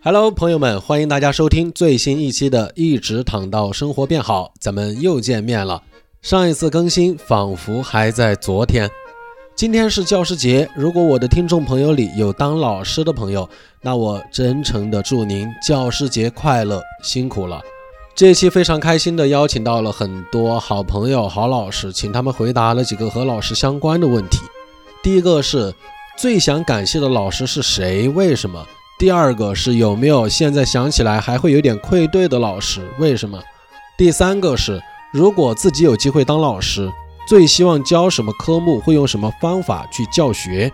Hello，朋友们，欢迎大家收听最新一期的《一直躺到生活变好》，咱们又见面了。上一次更新仿佛还在昨天。今天是教师节，如果我的听众朋友里有当老师的朋友，那我真诚的祝您教师节快乐，辛苦了。这期非常开心的邀请到了很多好朋友、好老师，请他们回答了几个和老师相关的问题。第一个是最想感谢的老师是谁？为什么？第二个是有没有现在想起来还会有点愧对的老师？为什么？第三个是如果自己有机会当老师，最希望教什么科目？会用什么方法去教学？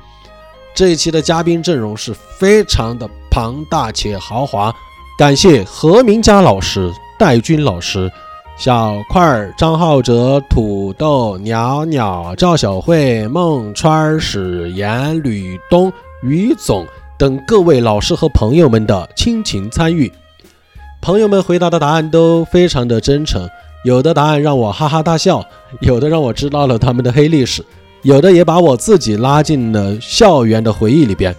这一期的嘉宾阵容是非常的庞大且豪华，感谢何明佳老师、戴军老师、小块儿、张浩哲、土豆、鸟鸟、赵小慧、孟川、史岩、吕东、于总。等各位老师和朋友们的亲情参与，朋友们回答的答案都非常的真诚，有的答案让我哈哈大笑，有的让我知道了他们的黑历史，有的也把我自己拉进了校园的回忆里边。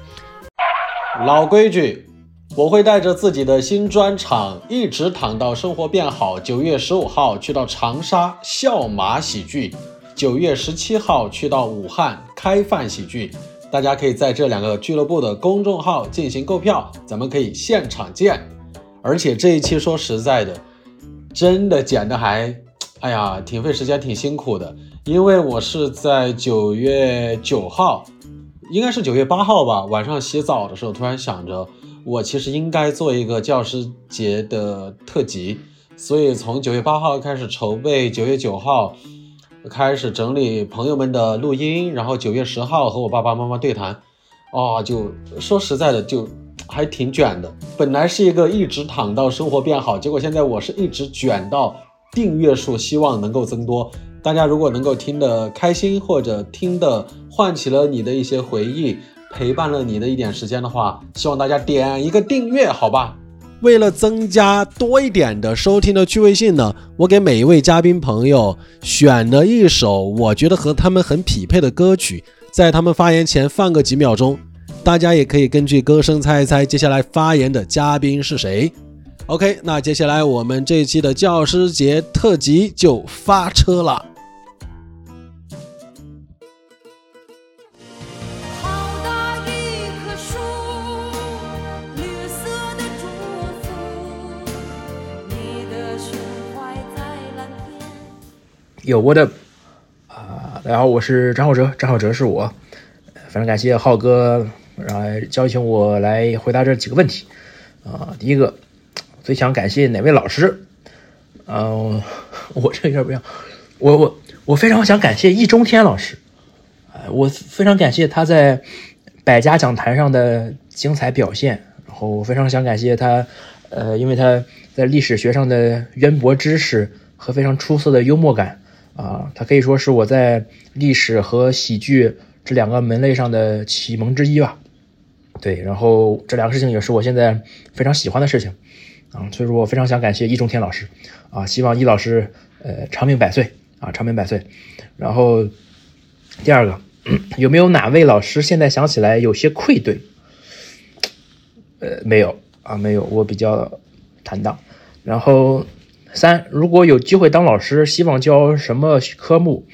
老规矩，我会带着自己的新专场一直躺到生活变好。九月十五号去到长沙笑马喜剧，九月十七号去到武汉开饭喜剧。大家可以在这两个俱乐部的公众号进行购票，咱们可以现场见。而且这一期说实在的，真的剪的还，哎呀，挺费时间，挺辛苦的。因为我是在九月九号，应该是九月八号吧，晚上洗澡的时候突然想着，我其实应该做一个教师节的特辑，所以从九月八号开始筹备，九月九号。开始整理朋友们的录音，然后九月十号和我爸爸妈妈对谈，啊，就说实在的，就还挺卷的。本来是一个一直躺到生活变好，结果现在我是一直卷到订阅数希望能够增多。大家如果能够听得开心，或者听得唤起了你的一些回忆，陪伴了你的一点时间的话，希望大家点一个订阅，好吧？为了增加多一点的收听的趣味性呢，我给每一位嘉宾朋友选了一首我觉得和他们很匹配的歌曲，在他们发言前放个几秒钟，大家也可以根据歌声猜一猜接下来发言的嘉宾是谁。OK，那接下来我们这期的教师节特辑就发车了。有我的啊，大家好，我是张浩哲，张浩哲是我，非常感谢浩哥，然后邀请我来回答这几个问题啊。第一个，最想感谢哪位老师？嗯，我这有点不一样，我我我非常想感谢易中天老师，啊，我非常感谢他在百家讲坛上的精彩表现，然后我非常想感谢他，呃，因为他在历史学上的渊博知识和非常出色的幽默感。啊，他可以说是我在历史和喜剧这两个门类上的启蒙之一吧。对，然后这两个事情也是我现在非常喜欢的事情啊，所以说我非常想感谢易中天老师啊，希望易老师呃长命百岁啊，长命百岁。然后第二个，有没有哪位老师现在想起来有些愧对？呃，没有啊，没有，我比较坦荡。然后。三，如果有机会当老师，希望教什么科目？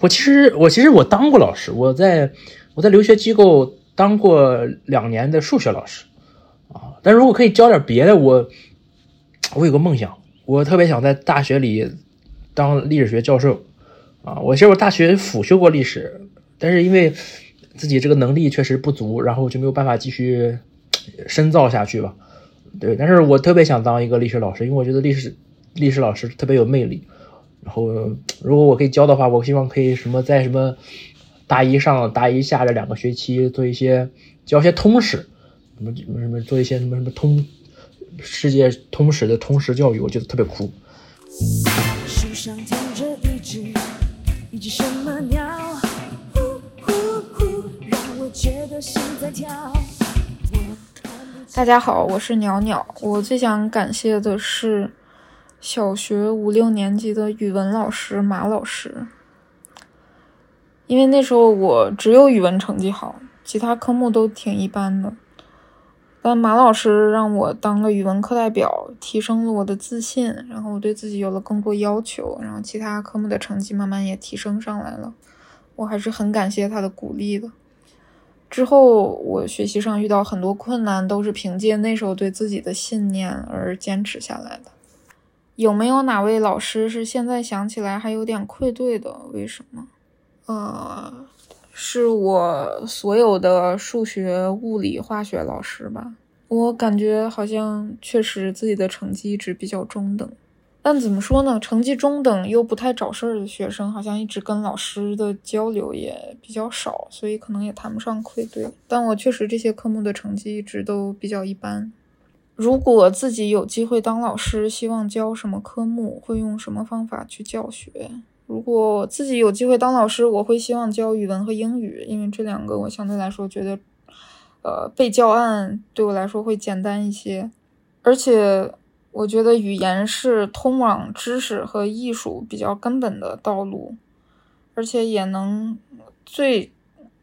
我其实，我其实我当过老师，我在我在留学机构当过两年的数学老师啊。但如果可以教点别的，我我有个梦想，我特别想在大学里当历史学教授啊。我其实我大学辅修过历史，但是因为自己这个能力确实不足，然后就没有办法继续深造下去吧。对，但是我特别想当一个历史老师，因为我觉得历史。历史老师特别有魅力，然后如果我可以教的话，我希望可以什么在什么大一上、大一下这两个学期做一些教一些通史，什么什么什么做一些什么什么通世界通史的通识教育，我觉得特别酷。树上停着一只一只什么鸟，呼呼呼，让我觉得心在跳。大家好，我是鸟鸟，我最想感谢的是。小学五六年级的语文老师马老师，因为那时候我只有语文成绩好，其他科目都挺一般的。但马老师让我当了语文课代表，提升了我的自信，然后我对自己有了更多要求，然后其他科目的成绩慢慢也提升上来了。我还是很感谢他的鼓励的。之后我学习上遇到很多困难，都是凭借那时候对自己的信念而坚持下来的。有没有哪位老师是现在想起来还有点愧对的？为什么？呃。是我所有的数学、物理、化学老师吧，我感觉好像确实自己的成绩一直比较中等，但怎么说呢？成绩中等又不太找事儿的学生，好像一直跟老师的交流也比较少，所以可能也谈不上愧对。但我确实这些科目的成绩一直都比较一般。如果自己有机会当老师，希望教什么科目，会用什么方法去教学？如果自己有机会当老师，我会希望教语文和英语，因为这两个我相对来说觉得，呃，背教案对我来说会简单一些，而且我觉得语言是通往知识和艺术比较根本的道路，而且也能最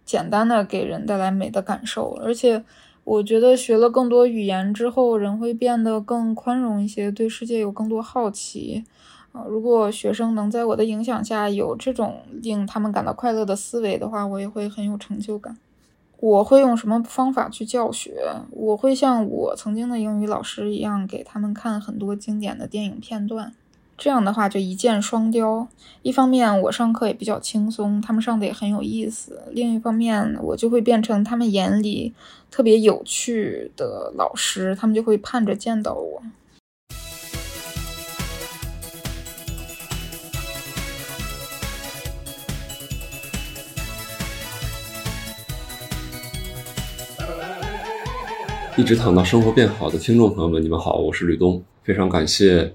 简单的给人带来美的感受，而且我觉得学了更多语言之后，人会变得更宽容一些，对世界有更多好奇。啊，如果学生能在我的影响下有这种令他们感到快乐的思维的话，我也会很有成就感。我会用什么方法去教学？我会像我曾经的英语老师一样，给他们看很多经典的电影片段。这样的话就一箭双雕。一方面我上课也比较轻松，他们上的也很有意思；另一方面我就会变成他们眼里特别有趣的老师，他们就会盼着见到我。一直躺到生活变好的听众朋友们，你们好，我是吕东，非常感谢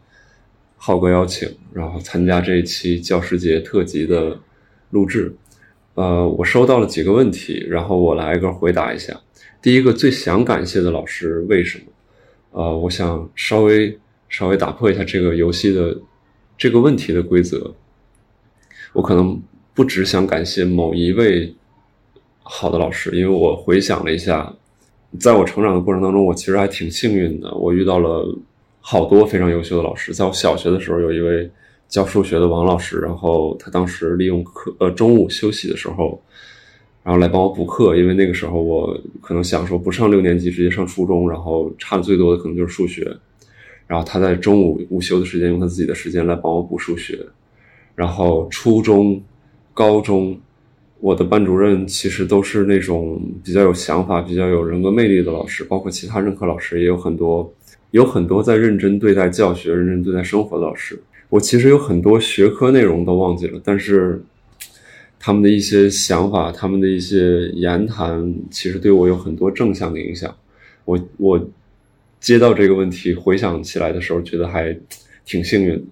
浩哥邀请，然后参加这一期教师节特辑的录制。呃，我收到了几个问题，然后我来个回答一下。第一个，最想感谢的老师为什么？呃，我想稍微稍微打破一下这个游戏的这个问题的规则。我可能不只想感谢某一位好的老师，因为我回想了一下。在我成长的过程当中，我其实还挺幸运的。我遇到了好多非常优秀的老师。在我小学的时候，有一位教数学的王老师，然后他当时利用课呃中午休息的时候，然后来帮我补课。因为那个时候我可能想说不上六年级，直接上初中，然后差的最多的可能就是数学。然后他在中午午休的时间，用他自己的时间来帮我补数学。然后初中、高中。我的班主任其实都是那种比较有想法、比较有人格魅力的老师，包括其他任课老师也有很多，有很多在认真对待教学、认真对待生活的老师。我其实有很多学科内容都忘记了，但是他们的一些想法、他们的一些言谈，其实对我有很多正向的影响。我我接到这个问题回想起来的时候，觉得还挺幸运的。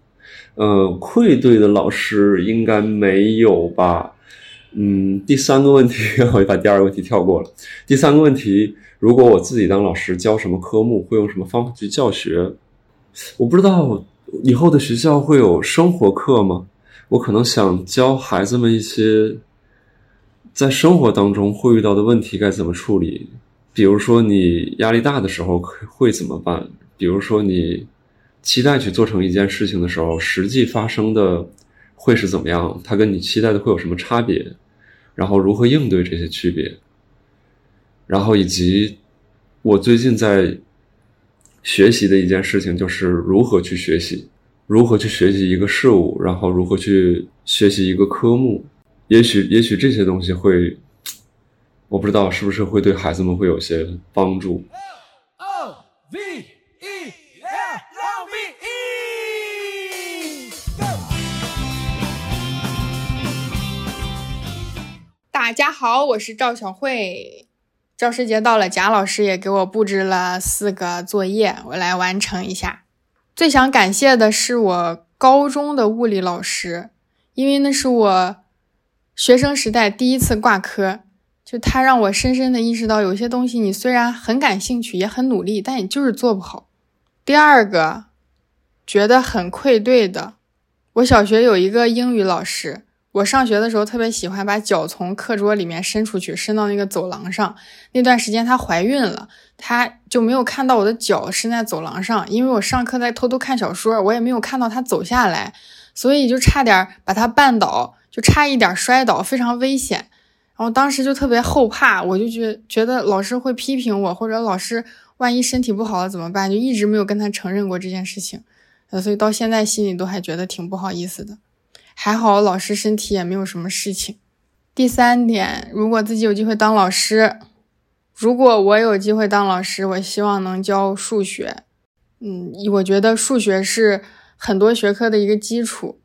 呃，愧对的老师应该没有吧？嗯，第三个问题，我就把第二个问题跳过了。第三个问题，如果我自己当老师，教什么科目，会用什么方法去教学？我不知道以后的学校会有生活课吗？我可能想教孩子们一些在生活当中会遇到的问题该怎么处理。比如说你压力大的时候会怎么办？比如说你期待去做成一件事情的时候，实际发生的会是怎么样？它跟你期待的会有什么差别？然后如何应对这些区别？然后以及我最近在学习的一件事情，就是如何去学习，如何去学习一个事物，然后如何去学习一个科目。也许，也许这些东西会，我不知道是不是会对孩子们会有些帮助。大家好，我是赵小慧。教师节到了，贾老师也给我布置了四个作业，我来完成一下。最想感谢的是我高中的物理老师，因为那是我学生时代第一次挂科，就他让我深深的意识到，有些东西你虽然很感兴趣，也很努力，但你就是做不好。第二个，觉得很愧对的，我小学有一个英语老师。我上学的时候特别喜欢把脚从课桌里面伸出去，伸到那个走廊上。那段时间她怀孕了，她就没有看到我的脚伸在走廊上，因为我上课在偷偷看小说，我也没有看到她走下来，所以就差点把她绊倒，就差一点摔倒，非常危险。然后当时就特别后怕，我就觉觉得老师会批评我，或者老师万一身体不好了怎么办？就一直没有跟她承认过这件事情，呃，所以到现在心里都还觉得挺不好意思的。还好老师身体也没有什么事情。第三点，如果自己有机会当老师，如果我有机会当老师，我希望能教数学。嗯，我觉得数学是很多学科的一个基础。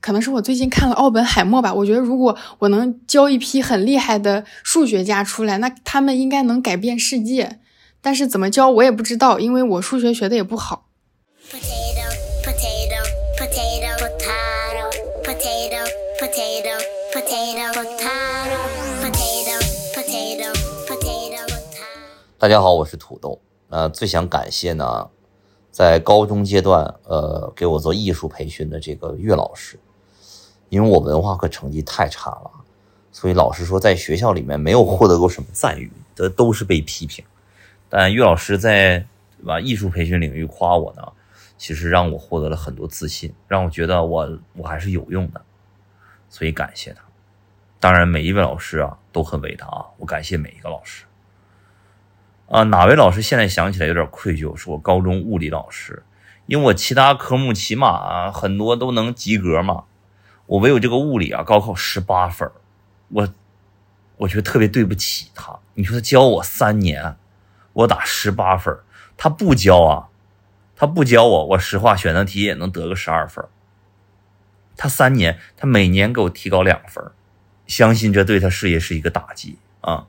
可能是我最近看了奥本海默吧，我觉得如果我能教一批很厉害的数学家出来，那他们应该能改变世界。但是怎么教我也不知道，因为我数学学的也不好。不大家好，我是土豆。呃，最想感谢呢，在高中阶段，呃，给我做艺术培训的这个岳老师，因为我文化课成绩太差了，所以老师说在学校里面没有获得过什么赞誉，这都是被批评。但岳老师在对吧艺术培训领域夸我呢，其实让我获得了很多自信，让我觉得我我还是有用的，所以感谢他。当然，每一位老师啊都很伟大啊，我感谢每一个老师。啊，哪位老师现在想起来有点愧疚，是我高中物理老师，因为我其他科目起码很多都能及格嘛，我唯有这个物理啊高考十八分，我我觉得特别对不起他。你说他教我三年，我打十八分，他不教啊，他不教我，我实话选择题也能得个十二分。他三年，他每年给我提高两分，相信这对他事业是一个打击啊。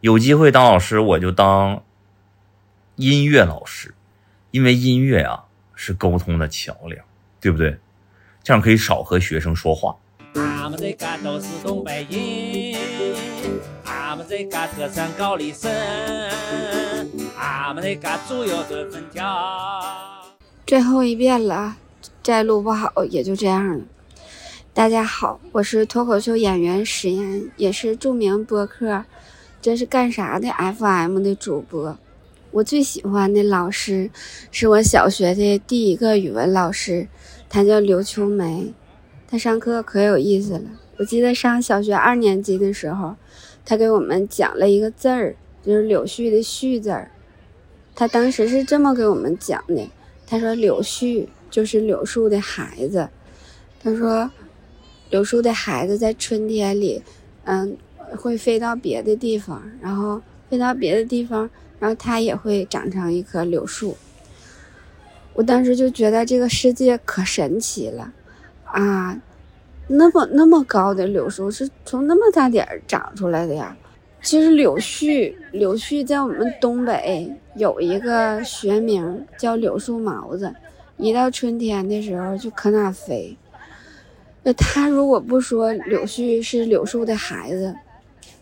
有机会当老师，我就当音乐老师，因为音乐啊是沟通的桥梁，对不对？这样可以少和学生说话。俺们这嘎都是东北人，俺们这嘎特产高丽参，俺们这嘎猪肉炖粉条。最后一遍了，再录不好也就这样了。大家好，我是脱口秀演员史岩，也是著名播客。这是干啥的？FM 的主播，我最喜欢的老师是我小学的第一个语文老师，他叫刘秋梅，他上课可有意思了。我记得上小学二年级的时候，他给我们讲了一个字儿，就是柳絮的絮字儿。他当时是这么给我们讲的，他说柳絮就是柳树的孩子，他说柳树的孩子在春天里，嗯。会飞到别的地方，然后飞到别的地方，然后它也会长成一棵柳树。我当时就觉得这个世界可神奇了啊！那么那么高的柳树是从那么大点儿长出来的呀？其实柳絮，柳絮在我们东北有一个学名叫柳树毛子，一到春天的时候就可那飞。那他如果不说柳絮是柳树的孩子，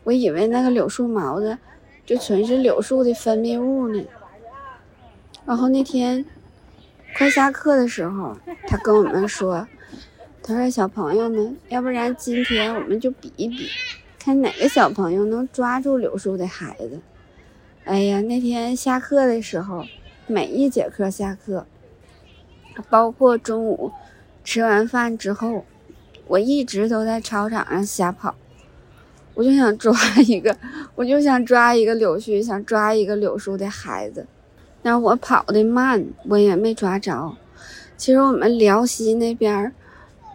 我以为那个柳树毛子就纯是柳树的分泌物呢。然后那天快下课的时候，他跟我们说：“他说小朋友们，要不然今天我们就比一比，看哪个小朋友能抓住柳树的孩子。”哎呀，那天下课的时候，每一节课下课，包括中午吃完饭之后，我一直都在操场上瞎跑。我就想抓一个，我就想抓一个柳絮，想抓一个柳树的孩子。但我跑得慢，我也没抓着。其实我们辽西那边儿，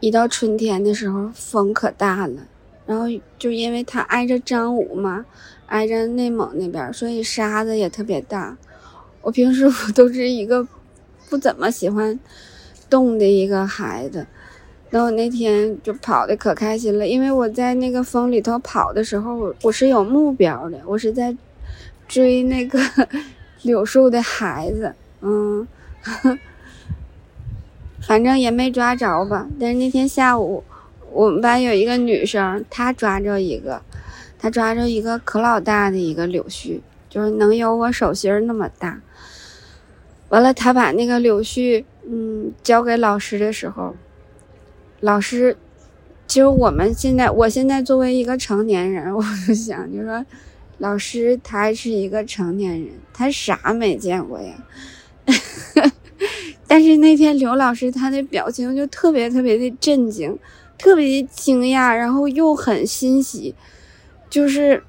一到春天的时候风可大了，然后就因为它挨着张武嘛，挨着内蒙那边，所以沙子也特别大。我平时 我都是一个不怎么喜欢动的一个孩子。然后那天就跑的可开心了，因为我在那个风里头跑的时候，我是有目标的，我是在追那个 柳树的孩子，嗯，反正也没抓着吧。但是那天下午，我们班有一个女生，她抓着一个，她抓着一个可老大的一个柳絮，就是能有我手心那么大。完了，她把那个柳絮，嗯，交给老师的时候。老师其实我们现在，我现在作为一个成年人，我就想，就说，老师他还是一个成年人，他啥没见过呀？但是那天刘老师他的表情就特别特别的震惊，特别的惊讶，然后又很欣喜，就是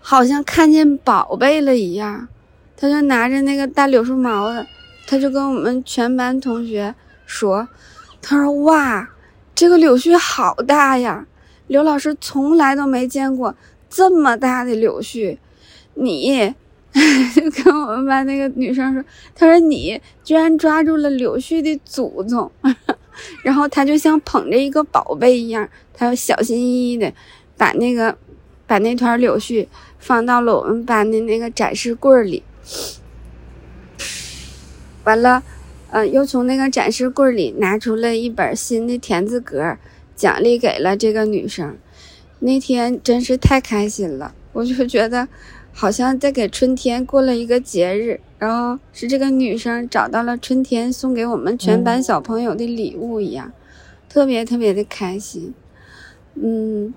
好像看见宝贝了一样。他就拿着那个大柳树毛子，他就跟我们全班同学说：“他说哇。”这个柳絮好大呀！刘老师从来都没见过这么大的柳絮。你 就跟我们班那个女生说：“他说你居然抓住了柳絮的祖宗。”然后他就像捧着一个宝贝一样，他小心翼翼的把那个把那团柳絮放到了我们班的那个展示柜里。完了。嗯，又从那个展示柜里拿出了一本新的田字格，奖励给了这个女生。那天真是太开心了，我就觉得好像在给春天过了一个节日。然后是这个女生找到了春天送给我们全班小朋友的礼物一样，特别特别的开心。嗯，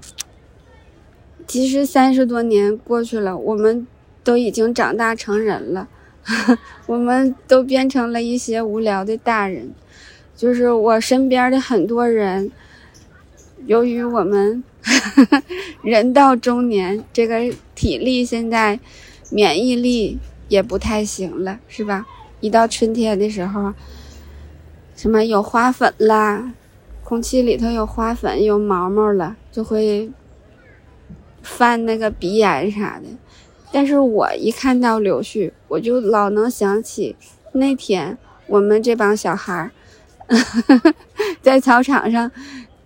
其实三十多年过去了，我们都已经长大成人了。我们都变成了一些无聊的大人，就是我身边的很多人，由于我们 人到中年，这个体力现在免疫力也不太行了，是吧？一到春天的时候，什么有花粉啦，空气里头有花粉、有毛毛了，就会犯那个鼻炎啥的。但是我一看到柳絮，我就老能想起那天我们这帮小孩儿 在操场上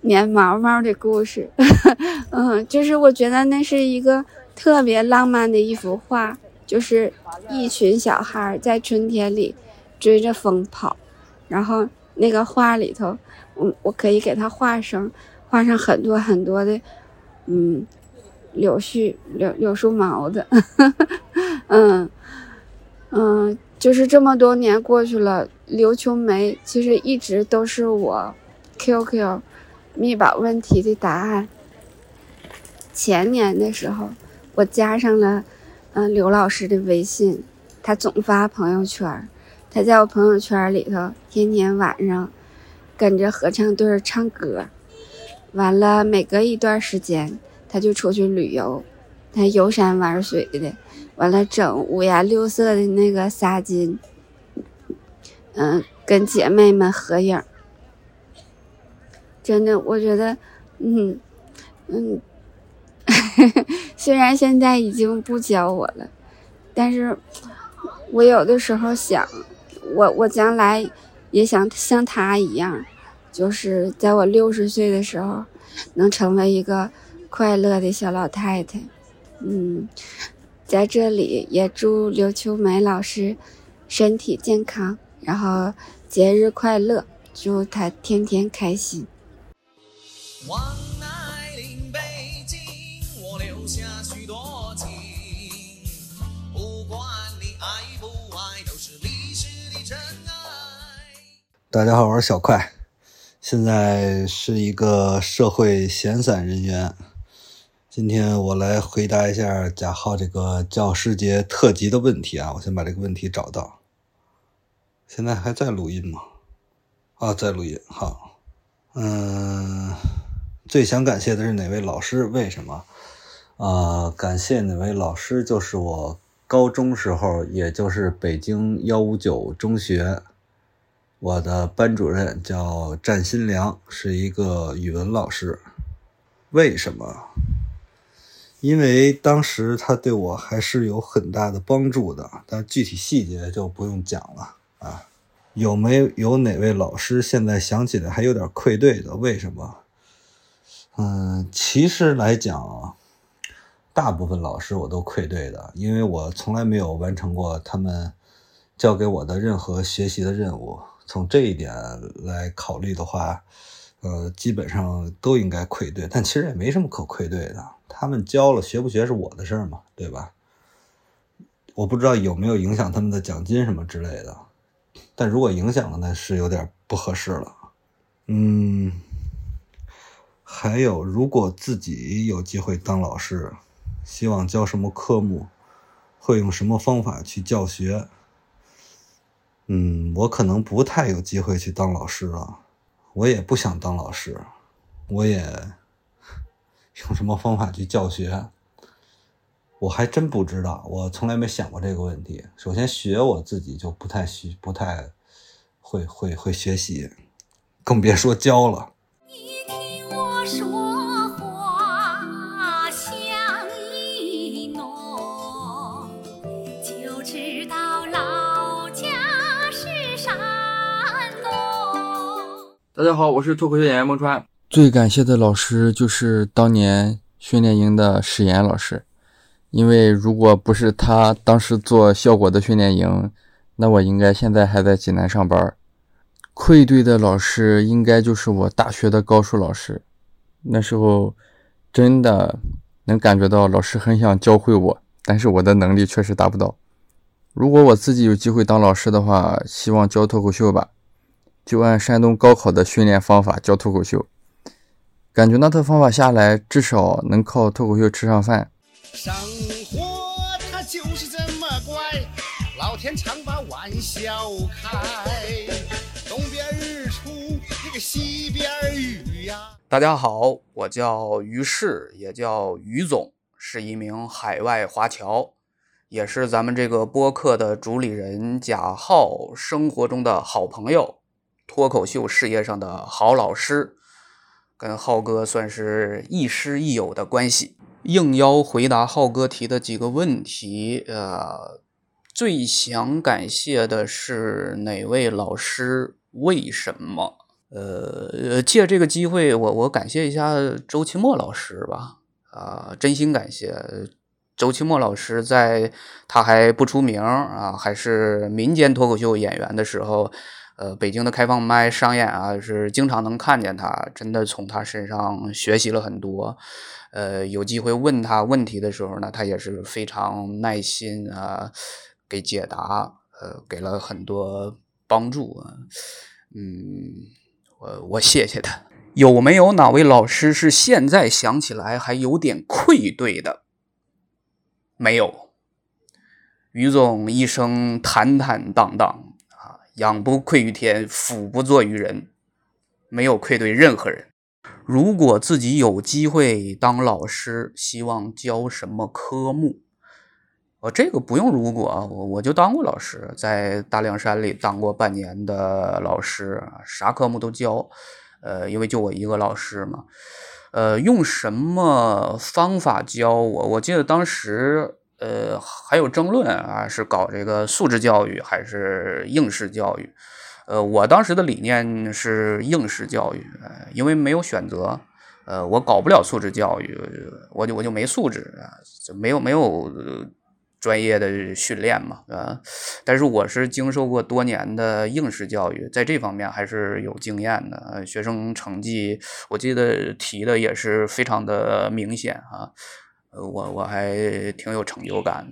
粘毛毛的故事。嗯，就是我觉得那是一个特别浪漫的一幅画，就是一群小孩儿在春天里追着风跑，然后那个画里头，我我可以给他画上画上很多很多的，嗯。柳絮、柳柳树毛的，嗯嗯，就是这么多年过去了，刘秋梅其实一直都是我 QQ 密保问题的答案。前年的时候，我加上了嗯刘老师的微信，他总发朋友圈，他在我朋友圈里头天天晚上跟着合唱队唱歌，完了每隔一段时间。他就出去旅游，他游山玩水的，完了整五颜六色的那个纱巾，嗯，跟姐妹们合影。真的，我觉得，嗯嗯，虽然现在已经不教我了，但是我有的时候想，我我将来也想像他一样，就是在我六十岁的时候，能成为一个。快乐的小老太太，嗯，在这里也祝刘秋梅老师身体健康，然后节日快乐，祝她天天开心。大家好，我是小快，现在是一个社会闲散人员。今天我来回答一下贾浩这个教师节特辑的问题啊！我先把这个问题找到。现在还在录音吗？啊，在录音。好，嗯，最想感谢的是哪位老师？为什么？啊，感谢哪位老师？就是我高中时候，也就是北京幺五九中学，我的班主任叫战新良，是一个语文老师。为什么？因为当时他对我还是有很大的帮助的，但具体细节就不用讲了啊。有没有哪位老师现在想起来还有点愧对的？为什么？嗯，其实来讲，大部分老师我都愧对的，因为我从来没有完成过他们交给我的任何学习的任务。从这一点来考虑的话。呃，基本上都应该愧对，但其实也没什么可愧对的。他们教了学不学是我的事儿嘛，对吧？我不知道有没有影响他们的奖金什么之类的，但如果影响了，那是有点不合适了。嗯，还有，如果自己有机会当老师，希望教什么科目，会用什么方法去教学？嗯，我可能不太有机会去当老师了，我也不想当老师，我也用什么方法去教学，我还真不知道，我从来没想过这个问题。首先学我自己就不太学，不太会会会学习，更别说教了。你听我说话像一诺，就知道老家是山东。大家好，我是脱口秀演员孟川。最感谢的老师就是当年训练营的史岩老师，因为如果不是他当时做效果的训练营，那我应该现在还在济南上班。愧对的老师应该就是我大学的高数老师，那时候真的能感觉到老师很想教会我，但是我的能力确实达不到。如果我自己有机会当老师的话，希望教脱口秀吧，就按山东高考的训练方法教脱口秀。感觉那套方法下来，至少能靠脱口秀吃上饭。生活它就是这么怪，老天常把玩笑开。东边日出，那个西边雨呀。大家好，我叫于适，也叫于总，是一名海外华侨，也是咱们这个播客的主理人贾浩生活中的好朋友，脱口秀事业上的好老师。跟浩哥算是亦师亦友的关系，应邀回答浩哥提的几个问题。呃，最想感谢的是哪位老师？为什么？呃，借这个机会，我我感谢一下周奇墨老师吧。啊，真心感谢周奇墨老师，在他还不出名啊，还是民间脱口秀演员的时候。呃，北京的开放麦商演啊，是经常能看见他，真的从他身上学习了很多。呃，有机会问他问题的时候呢，他也是非常耐心啊，给解答，呃，给了很多帮助。嗯，我我谢谢他。有没有哪位老师是现在想起来还有点愧对的？没有。于总一生坦坦荡荡。仰不愧于天，俯不作于人，没有愧对任何人。如果自己有机会当老师，希望教什么科目？呃，这个不用如果啊，我我就当过老师，在大凉山里当过半年的老师，啥科目都教。呃，因为就我一个老师嘛。呃，用什么方法教我？我记得当时。呃，还有争论啊，是搞这个素质教育还是应试教育？呃，我当时的理念是应试教育，因为没有选择，呃，我搞不了素质教育，我就我就没素质啊，就没有没有专业的训练嘛，啊，但是我是经受过多年的应试教育，在这方面还是有经验的，学生成绩我记得提的也是非常的明显啊。我我还挺有成就感。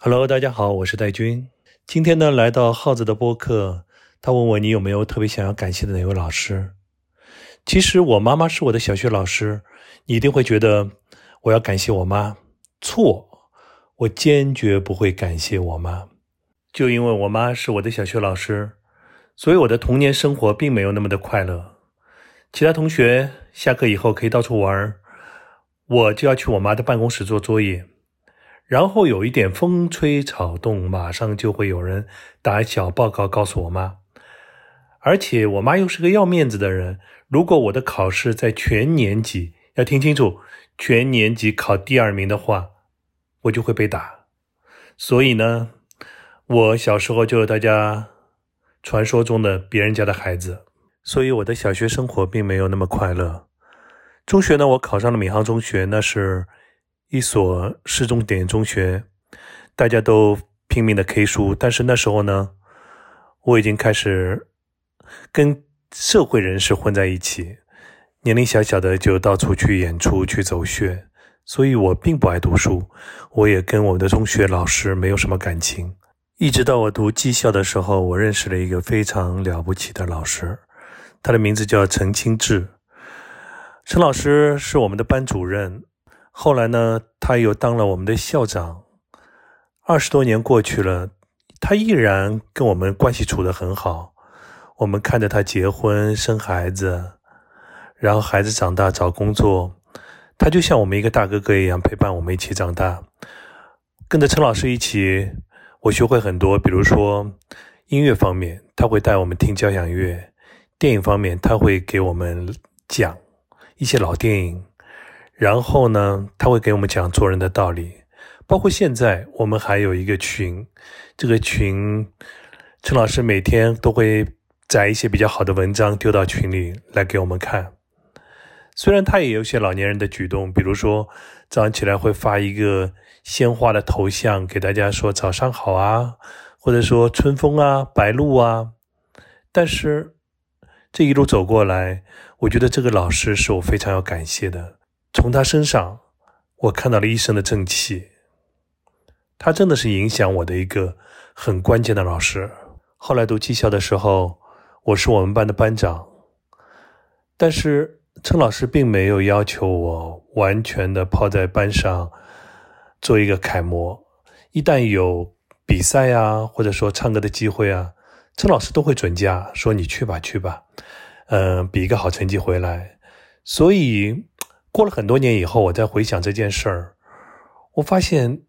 Hello，大家好，我是戴军。今天呢，来到耗子的播客，他问我你有没有特别想要感谢的哪位老师？其实我妈妈是我的小学老师，你一定会觉得我要感谢我妈。错，我坚决不会感谢我妈。就因为我妈是我的小学老师，所以我的童年生活并没有那么的快乐。其他同学下课以后可以到处玩，我就要去我妈的办公室做作业。然后有一点风吹草动，马上就会有人打小报告告诉我妈。而且我妈又是个要面子的人，如果我的考试在全年级，要听清楚，全年级考第二名的话，我就会被打。所以呢。我小时候就是大家传说中的别人家的孩子，所以我的小学生活并没有那么快乐。中学呢，我考上了闵行中学，那是一所市重点中学，大家都拼命的 K 书。但是那时候呢，我已经开始跟社会人士混在一起，年龄小小的就到处去演出去走穴，所以我并不爱读书，我也跟我的中学老师没有什么感情。一直到我读技校的时候，我认识了一个非常了不起的老师，他的名字叫陈清志。陈老师是我们的班主任，后来呢，他又当了我们的校长。二十多年过去了，他依然跟我们关系处得很好。我们看着他结婚生孩子，然后孩子长大找工作，他就像我们一个大哥哥一样陪伴我们一起长大。跟着陈老师一起，我学会很多，比如说音乐方面，他会带我们听交响乐；电影方面，他会给我们讲一些老电影，然后呢，他会给我们讲做人的道理。包括现在，我们还有一个群，这个群，陈老师每天都会。载一些比较好的文章丢到群里来给我们看。虽然他也有些老年人的举动，比如说早上起来会发一个鲜花的头像给大家说早上好啊，或者说春风啊、白露啊。但是这一路走过来，我觉得这个老师是我非常要感谢的。从他身上，我看到了一生的正气。他真的是影响我的一个很关键的老师。后来读技校的时候。我是我们班的班长，但是陈老师并没有要求我完全的泡在班上做一个楷模。一旦有比赛啊，或者说唱歌的机会啊，陈老师都会准假，说你去吧，去吧，嗯，比一个好成绩回来。所以过了很多年以后，我再回想这件事儿，我发现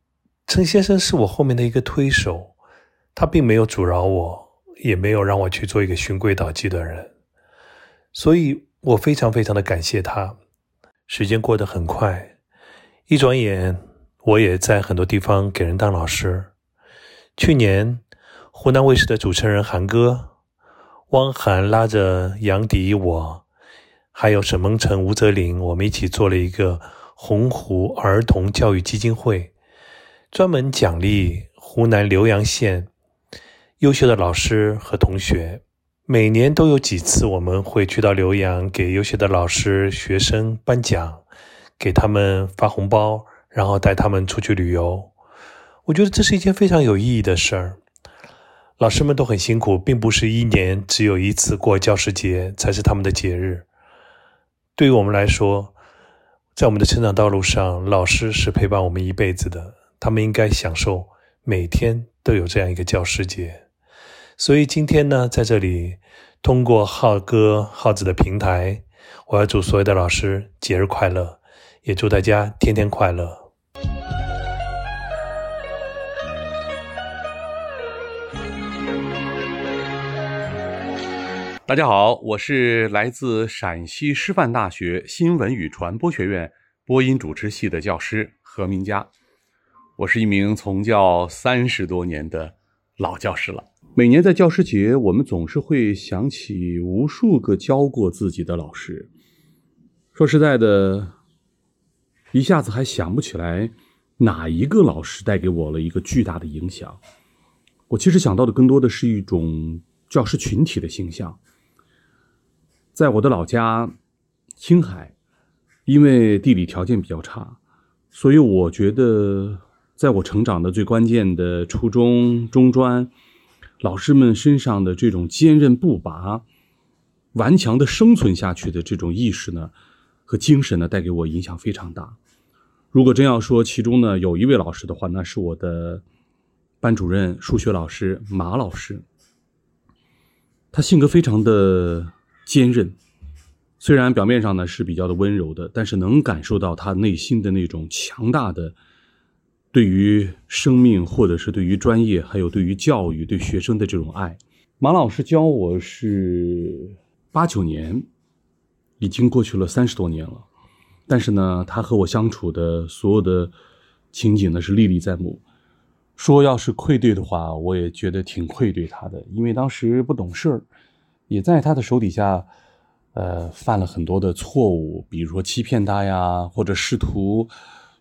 陈先生是我后面的一个推手，他并没有阻挠我。也没有让我去做一个循规蹈矩的人，所以我非常非常的感谢他。时间过得很快，一转眼我也在很多地方给人当老师。去年，湖南卫视的主持人韩哥、汪涵拉着杨迪我，还有沈梦辰、吴泽林，我们一起做了一个洪湖儿童教育基金会，专门奖励湖南浏阳县。优秀的老师和同学，每年都有几次，我们会去到浏阳给优秀的老师、学生颁奖，给他们发红包，然后带他们出去旅游。我觉得这是一件非常有意义的事儿。老师们都很辛苦，并不是一年只有一次过教师节才是他们的节日。对于我们来说，在我们的成长道路上，老师是陪伴我们一辈子的，他们应该享受每天都有这样一个教师节。所以今天呢，在这里通过浩哥、浩子的平台，我要祝所有的老师节日快乐，也祝大家天天快乐。大家好，我是来自陕西师范大学新闻与传播学院播音主持系的教师何明佳，我是一名从教三十多年的老教师了。每年在教师节，我们总是会想起无数个教过自己的老师。说实在的，一下子还想不起来哪一个老师带给我了一个巨大的影响。我其实想到的更多的是一种教师群体的形象。在我的老家青海，因为地理条件比较差，所以我觉得在我成长的最关键的初中、中专。老师们身上的这种坚韧不拔、顽强的生存下去的这种意识呢，和精神呢，带给我影响非常大。如果真要说其中呢有一位老师的话，那是我的班主任数学老师马老师。他性格非常的坚韧，虽然表面上呢是比较的温柔的，但是能感受到他内心的那种强大的。对于生命，或者是对于专业，还有对于教育、对学生的这种爱，马老师教我是八九年，已经过去了三十多年了。但是呢，他和我相处的所有的情景呢是历历在目。说要是愧对的话，我也觉得挺愧对他的，因为当时不懂事儿，也在他的手底下，呃，犯了很多的错误，比如说欺骗他呀，或者试图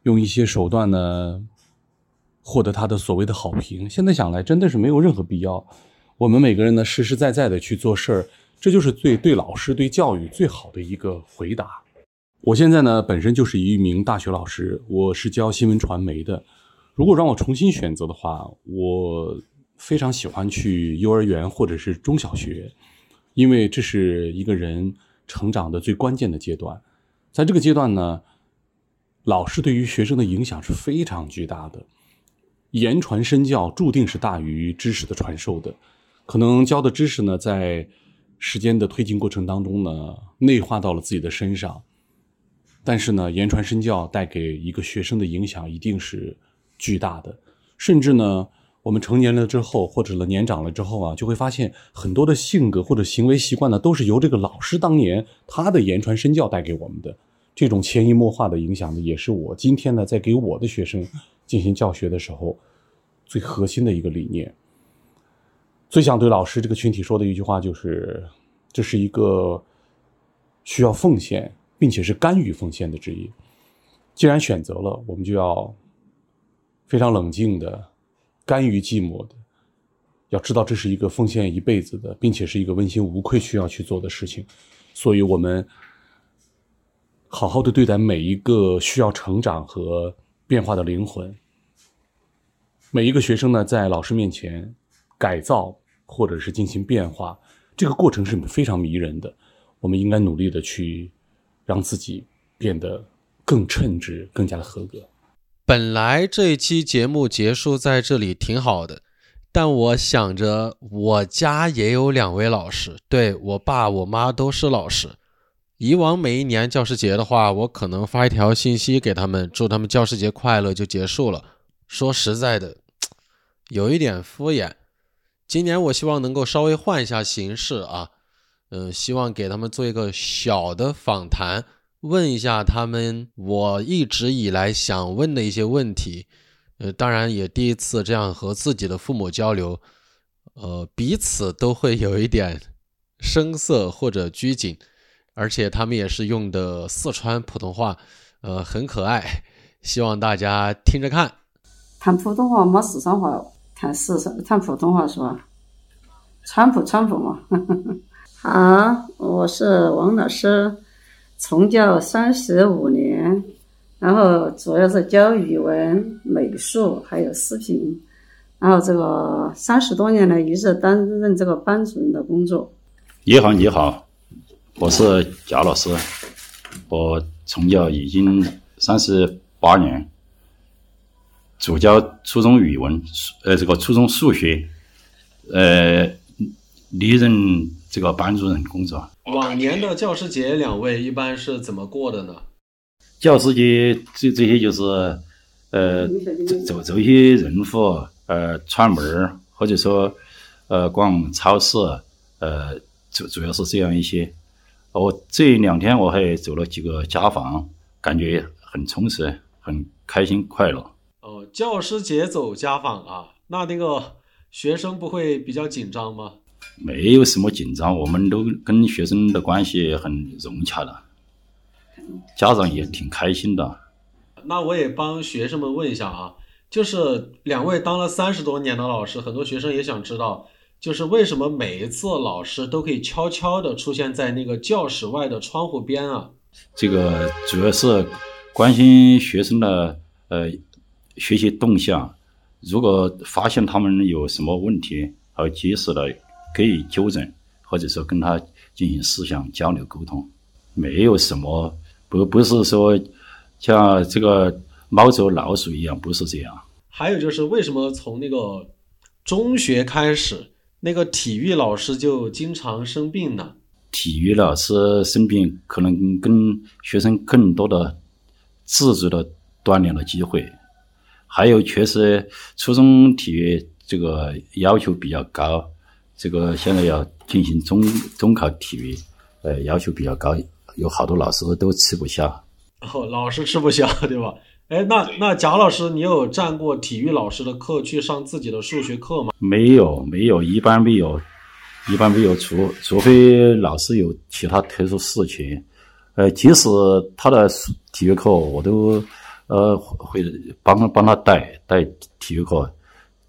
用一些手段呢。获得他的所谓的好评，现在想来真的是没有任何必要。我们每个人呢，实实在在的去做事儿，这就是最对老师、对教育最好的一个回答。我现在呢，本身就是一名大学老师，我是教新闻传媒的。如果让我重新选择的话，我非常喜欢去幼儿园或者是中小学，因为这是一个人成长的最关键的阶段。在这个阶段呢，老师对于学生的影响是非常巨大的。言传身教注定是大于知识的传授的，可能教的知识呢，在时间的推进过程当中呢，内化到了自己的身上。但是呢，言传身教带给一个学生的影响一定是巨大的，甚至呢，我们成年了之后，或者了年长了之后啊，就会发现很多的性格或者行为习惯呢，都是由这个老师当年他的言传身教带给我们的。这种潜移默化的影响呢，也是我今天呢在给我的学生进行教学的时候最核心的一个理念。最想对老师这个群体说的一句话就是：这是一个需要奉献。并且是甘于奉献的职业。既然选择了，我们就要非常冷静的、甘于寂寞的，要知道这是一个奉献一辈子的，并且是一个问心无愧需要去做的事情。所以，我们好好的对待每一个需要成长和变化的灵魂。每一个学生呢，在老师面前改造或者是进行变化，这个过程是非常迷人的。我们应该努力的去。让自己变得更称职，更加的合格。本来这一期节目结束在这里挺好的，但我想着我家也有两位老师，对我爸我妈都是老师。以往每一年教师节的话，我可能发一条信息给他们，祝他们教师节快乐就结束了。说实在的，有一点敷衍。今年我希望能够稍微换一下形式啊。嗯，希望给他们做一个小的访谈，问一下他们我一直以来想问的一些问题。呃，当然也第一次这样和自己的父母交流，呃，彼此都会有一点生涩或者拘谨，而且他们也是用的四川普通话，呃，很可爱。希望大家听着看。谈普通话没四川话，谈四川谈普通话是吧？川普川普嘛。好，我是王老师，从教三十五年，然后主要是教语文、美术还有视频，然后这个三十多年来一直担任这个班主任的工作。你好，你好，我是贾老师，我从教已经三十八年，主教初中语文，呃，这个初中数学，呃，历任。这个班主任工作。往年的教师节，两位一般是怎么过的呢？教师节这这些就是，呃，走走一些人户，呃，串门儿，或者说，呃，逛超市，呃，主主要是这样一些。我这两天我还走了几个家访，感觉很充实，很开心快乐。哦，教师节走家访啊，那那个学生不会比较紧张吗？没有什么紧张，我们都跟学生的关系很融洽的，家长也挺开心的。那我也帮学生们问一下啊，就是两位当了三十多年的老师，很多学生也想知道，就是为什么每一次老师都可以悄悄的出现在那个教室外的窗户边啊？这个主要是关心学生的呃学习动向，如果发现他们有什么问题，好及时的。给予纠正，或者说跟他进行思想交流沟通，没有什么不不是说像这个猫捉老鼠一样，不是这样。还有就是为什么从那个中学开始，那个体育老师就经常生病呢？体育老师生病可能跟学生更多的自主的锻炼的机会，还有确实初中体育这个要求比较高。这个现在要进行中中考体育，呃，要求比较高，有好多老师都吃不消。哦，老师吃不消，对吧？哎，那那贾老师，你有占过体育老师的课去上自己的数学课吗？没有，没有，一般没有，一般没有，除除非老师有其他特殊事情，呃，即使他的体育课，我都呃会帮帮他带带体育课。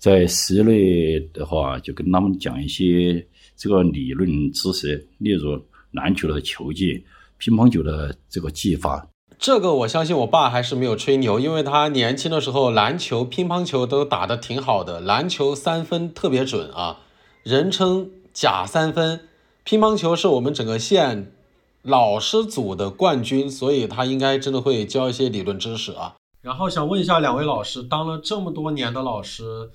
在室内的话，就跟他们讲一些这个理论知识，例如篮球的球技乒乓球的这个技法。这个我相信我爸还是没有吹牛，因为他年轻的时候篮球、乒乓球都打得挺好的，篮球三分特别准啊，人称假三分。乒乓球是我们整个县老师组的冠军，所以他应该真的会教一些理论知识啊。然后想问一下两位老师，当了这么多年的老师，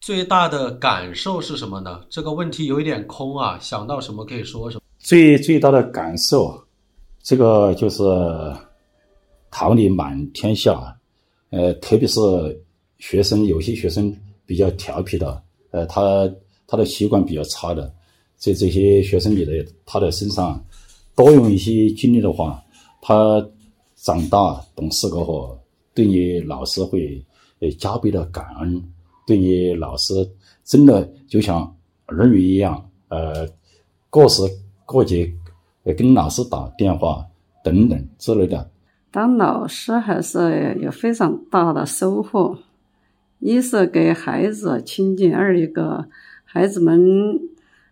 最大的感受是什么呢？这个问题有一点空啊，想到什么可以说什么。最最大的感受，这个就是桃李满天下，呃，特别是学生，有些学生比较调皮的，呃，他他的习惯比较差的，在这些学生里的他的身上多用一些精力的话，他长大懂事过后，对你老师会呃加倍的感恩，对你老师真的就像儿女一样，呃，过时过节跟老师打电话等等之类的。当老师还是有非常大的收获，一是给孩子亲近，二一个孩子们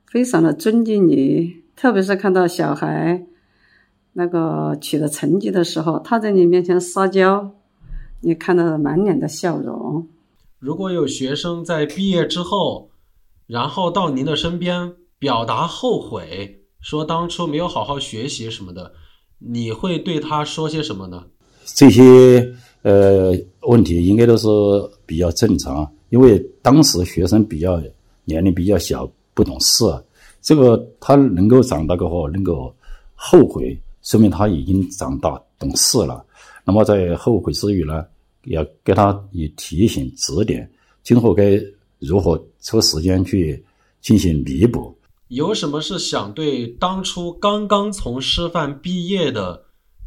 非常的尊敬你，特别是看到小孩那个取得成绩的时候，他在你面前撒娇，你看到满脸的笑容。如果有学生在毕业之后，然后到您的身边表达后悔，说当初没有好好学习什么的。你会对他说些什么呢？这些呃问题应该都是比较正常，因为当时学生比较年龄比较小，不懂事。这个他能够长大过后能够后悔，说明他已经长大懂事了。那么在后悔之余呢，要给他以提醒指点，今后该如何抽时间去进行弥补。有什么是想对当初刚刚从师范毕业的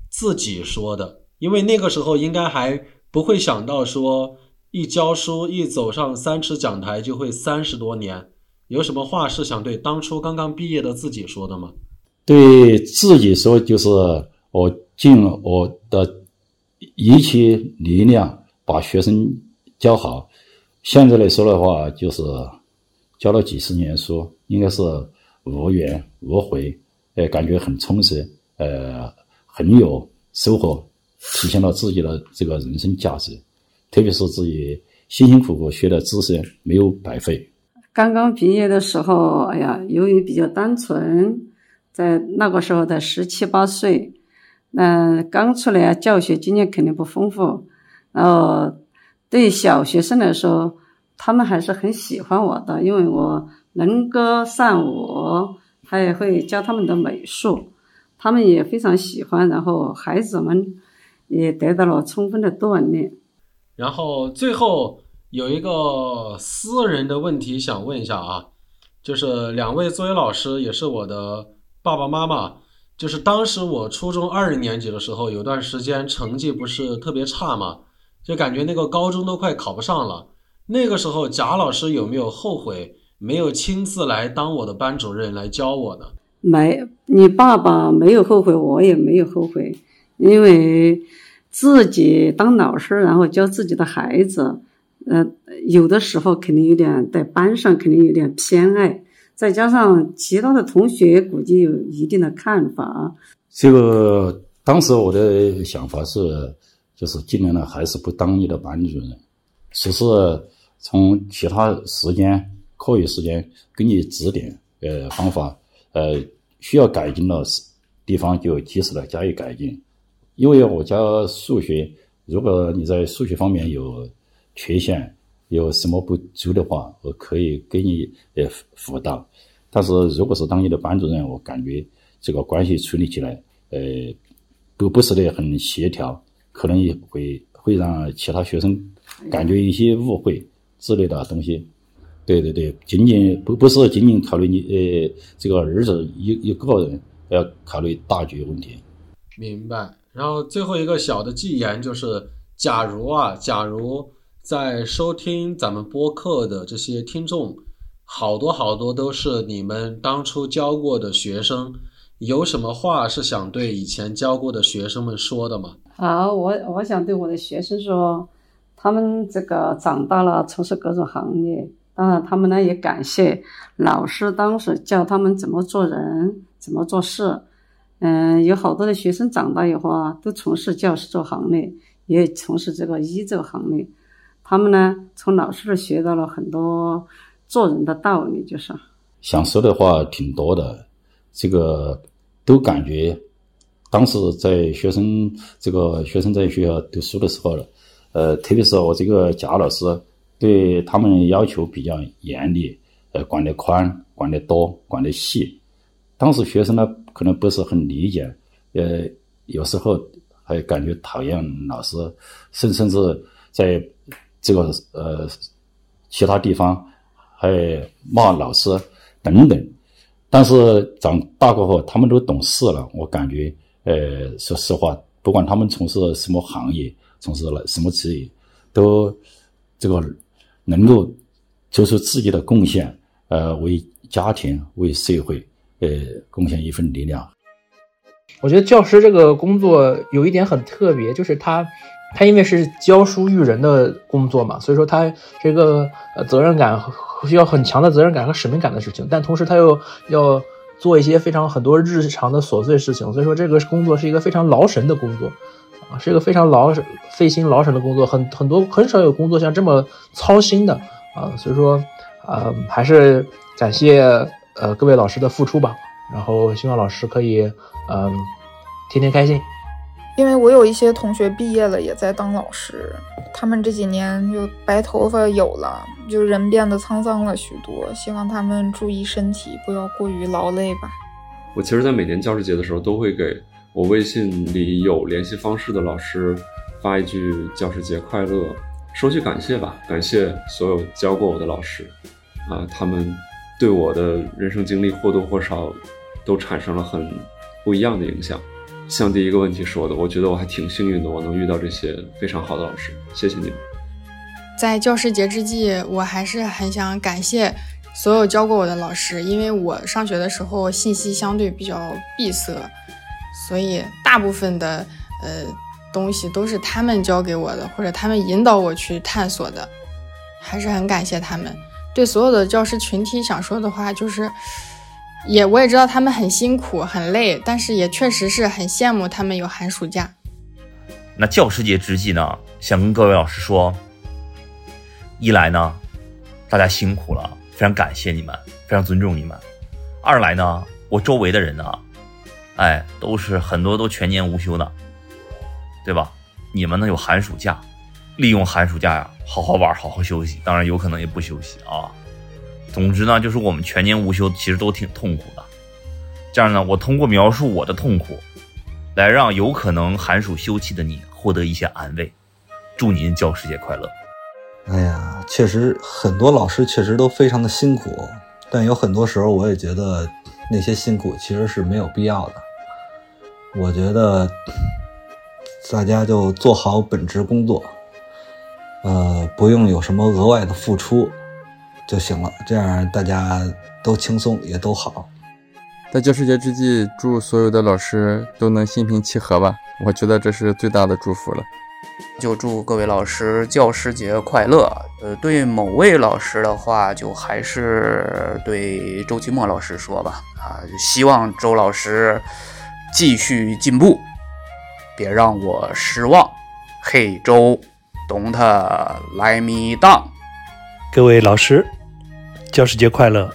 自己说的？因为那个时候应该还不会想到说一教书一走上三尺讲台就会三十多年。有什么话是想对当初刚刚毕业的自己说的吗？对自己说，就是我尽我的一切力量把学生教好。现在来说的话，就是教了几十年书。应该是无怨无悔，呃，感觉很充实，呃，很有收获，体现了自己的这个人生价值，特别是自己辛辛苦苦学的知识没有白费。刚刚毕业的时候，哎呀，由于比较单纯，在那个时候才十七八岁，那刚出来啊教学经验肯定不丰富，然后对小学生来说，他们还是很喜欢我的，因为我。能歌善舞，他也会教他们的美术，他们也非常喜欢。然后孩子们也得到了充分的锻炼。然后最后有一个私人的问题想问一下啊，就是两位作为老师，也是我的爸爸妈妈。就是当时我初中二年级的时候，有段时间成绩不是特别差嘛，就感觉那个高中都快考不上了。那个时候贾老师有没有后悔？没有亲自来当我的班主任来教我呢，没，你爸爸没有后悔，我也没有后悔，因为自己当老师，然后教自己的孩子，呃，有的时候肯定有点在班上肯定有点偏爱，再加上其他的同学估计有一定的看法。这个当时我的想法是，就是尽量的还是不当你的班主任，只是从其他时间。课余时间给你指点，呃，方法，呃，需要改进的地方就及时的加以改进。因为我教数学，如果你在数学方面有缺陷，有什么不足的话，我可以给你呃辅导。但是如果是当你的班主任，我感觉这个关系处理起来，呃，不不是的很协调，可能也会会让其他学生感觉一些误会之类的东西。对对对，仅仅不不是仅仅考虑你呃这个儿子一一个人，要考虑大局问题。明白。然后最后一个小的寄言就是：假如啊，假如在收听咱们播客的这些听众，好多好多都是你们当初教过的学生，有什么话是想对以前教过的学生们说的吗？好，我我想对我的学生说，他们这个长大了，从事各种行业。当然，他们呢也感谢老师当时教他们怎么做人、怎么做事，嗯，有好多的学生长大以后啊，都从事教师这行列，也从事这个医这个行列。他们呢，从老师这学到了很多做人的道理，就是想说的话挺多的。这个都感觉，当时在学生这个学生在学校读书的时候，呃，特别是我这个贾老师，对他们要求比较严厉，呃，管得宽，管得多，管得细。当时学生呢，可能不是很理解，呃，有时候还感觉讨厌老师，甚甚至在这个呃其他地方还骂老师等等。但是长大过后，他们都懂事了。我感觉，呃，说实话，不管他们从事什么行业，从事了什么职业，都这个能够做出自己的贡献，呃，为家庭、为社会，呃，贡献一份力量。我觉得教师这个工作有一点很特别，就是他，他因为是教书育人的工作嘛，所以说他这个呃责任感。需要很强的责任感和使命感的事情，但同时他又要做一些非常很多日常的琐碎事情，所以说这个工作是一个非常劳神的工作，啊，是一个非常劳费心劳神的工作，很很多很少有工作像这么操心的啊，所以说啊，还是感谢呃各位老师的付出吧，然后希望老师可以嗯天天开心。因为我有一些同学毕业了，也在当老师，他们这几年就白头发有了，就人变得沧桑了许多。希望他们注意身体，不要过于劳累吧。我其实，在每年教师节的时候，都会给我微信里有联系方式的老师发一句“教师节快乐”，说句感谢吧，感谢所有教过我的老师，啊，他们对我的人生经历或多或少都产生了很不一样的影响。像第一个问题说的，我觉得我还挺幸运的，我能遇到这些非常好的老师，谢谢你们。在教师节之际，我还是很想感谢所有教过我的老师，因为我上学的时候信息相对比较闭塞，所以大部分的呃东西都是他们教给我的，或者他们引导我去探索的，还是很感谢他们。对所有的教师群体想说的话就是。也我也知道他们很辛苦很累，但是也确实是很羡慕他们有寒暑假。那教师节之际呢，想跟各位老师说，一来呢，大家辛苦了，非常感谢你们，非常尊重你们；二来呢，我周围的人呢，哎，都是很多都全年无休的，对吧？你们呢有寒暑假，利用寒暑假呀，好好玩，好好休息。当然有可能也不休息啊。总之呢，就是我们全年无休，其实都挺痛苦的。这样呢，我通过描述我的痛苦，来让有可能寒暑休憩的你获得一些安慰。祝您教师节快乐！哎呀，确实很多老师确实都非常的辛苦，但有很多时候我也觉得那些辛苦其实是没有必要的。我觉得大家就做好本职工作，呃，不用有什么额外的付出。就行了，这样大家都轻松也都好。在教师节之际，祝所有的老师都能心平气和吧，我觉得这是最大的祝福了。就祝各位老师教师节快乐。呃，对某位老师的话，就还是对周奇墨老师说吧。啊，希望周老师继续进步，别让我失望。嘿，周，Don't let me down。各位老师。教师节快乐。